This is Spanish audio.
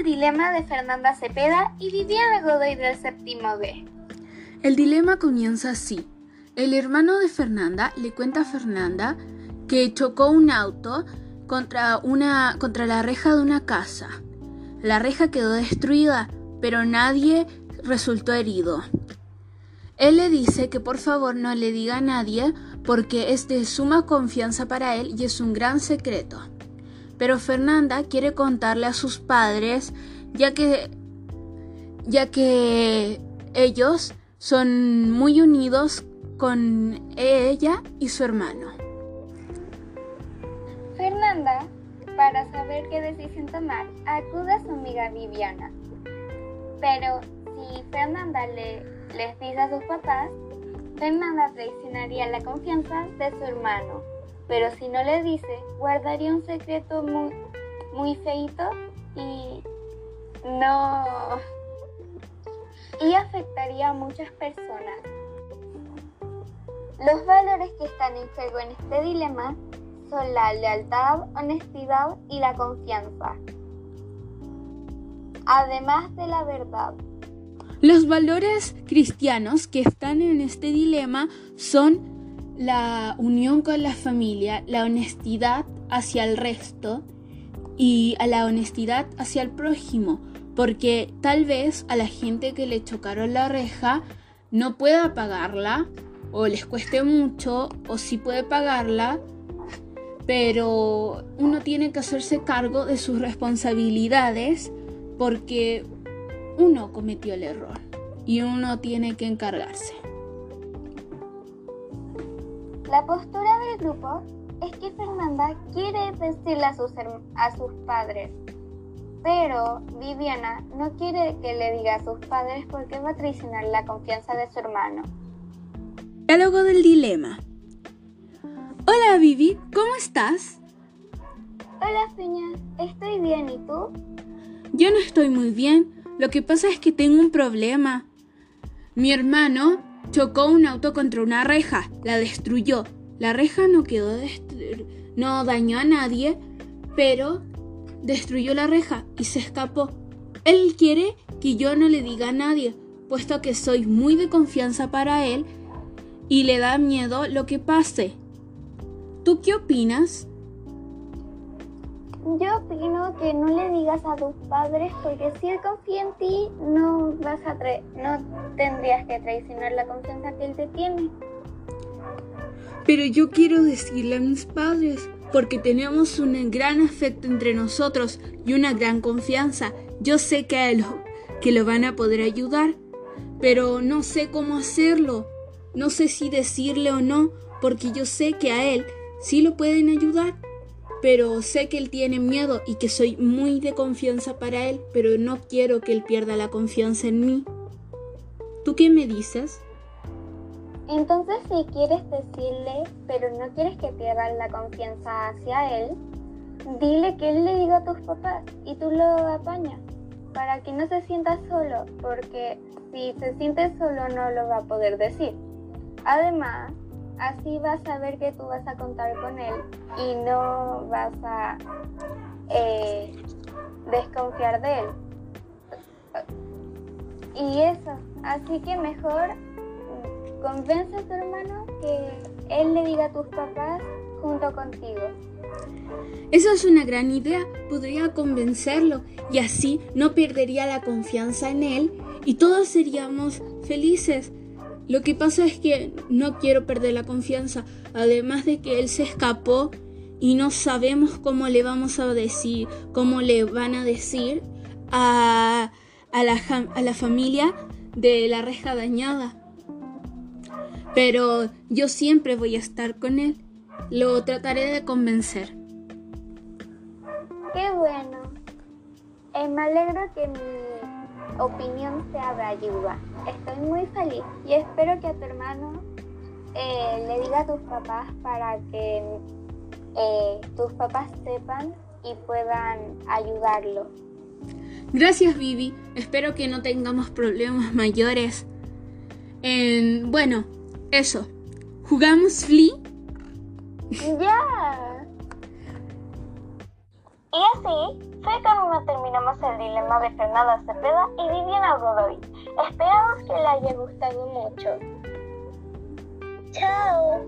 el dilema de Fernanda Cepeda y Viviana Godoy del séptimo B. El dilema comienza así. El hermano de Fernanda le cuenta a Fernanda que chocó un auto contra, una, contra la reja de una casa. La reja quedó destruida, pero nadie resultó herido. Él le dice que por favor no le diga a nadie porque es de suma confianza para él y es un gran secreto. Pero Fernanda quiere contarle a sus padres ya que ya que ellos son muy unidos con ella y su hermano. Fernanda, para saber qué decisión tomar, acude a su amiga Viviana. Pero si Fernanda le, les dice a sus papás, Fernanda traicionaría la confianza de su hermano. Pero si no le dice, guardaría un secreto muy, muy feito y no y afectaría a muchas personas. Los valores que están en juego en este dilema son la lealtad, honestidad y la confianza, además de la verdad. Los valores cristianos que están en este dilema son la unión con la familia, la honestidad hacia el resto y a la honestidad hacia el prójimo, porque tal vez a la gente que le chocaron la reja no pueda pagarla o les cueste mucho o sí puede pagarla, pero uno tiene que hacerse cargo de sus responsabilidades porque uno cometió el error y uno tiene que encargarse. La postura del grupo es que Fernanda quiere decirle a sus, a sus padres pero Viviana no quiere que le diga a sus padres porque va a traicionar la confianza de su hermano. Diálogo del dilema. Hola Vivi, ¿cómo estás? Hola Peña, estoy bien, ¿y tú? Yo no estoy muy bien. Lo que pasa es que tengo un problema. Mi hermano chocó un auto contra una reja, la destruyó. La reja no quedó no dañó a nadie, pero destruyó la reja y se escapó. Él quiere que yo no le diga a nadie, puesto que soy muy de confianza para él y le da miedo lo que pase. ¿Tú qué opinas? Yo opino que no le digas a tus padres porque si él confía en ti no vas a no tendrías que traicionar la confianza que él te tiene. Pero yo quiero decirle a mis padres porque tenemos un gran afecto entre nosotros y una gran confianza. Yo sé que, lo, que lo van a poder ayudar, pero no sé cómo hacerlo. No sé si decirle o no, porque yo sé que a él sí lo pueden ayudar, pero sé que él tiene miedo y que soy muy de confianza para él, pero no quiero que él pierda la confianza en mí. ¿Tú qué me dices? Entonces si quieres decirle, pero no quieres que pierdan la confianza hacia él, dile que él le diga a tus papás y tú lo apañas para que no se sienta solo, porque si se siente solo no lo va a poder decir. Además, así vas a ver que tú vas a contar con él y no vas a eh, desconfiar de él. Y eso, así que mejor Convence a tu hermano que él le diga a tus papás junto contigo. Esa es una gran idea, podría convencerlo y así no perdería la confianza en él y todos seríamos felices. Lo que pasa es que no quiero perder la confianza, además de que él se escapó y no sabemos cómo le vamos a decir, cómo le van a decir a, a, la, a la familia de la reja dañada pero yo siempre voy a estar con él. Lo trataré de convencer. Qué bueno. Eh, me alegro que mi opinión sea de ayuda. Estoy muy feliz y espero que a tu hermano eh, le diga a tus papás para que eh, tus papás sepan y puedan ayudarlo. Gracias Vivi, espero que no tengamos problemas mayores. bueno, eso. ¿Jugamos Flea? Ya. Y así fue como terminamos el dilema de Fernanda Cepeda y Viviana Godoy. Esperamos que les haya gustado mucho. ¡Chao!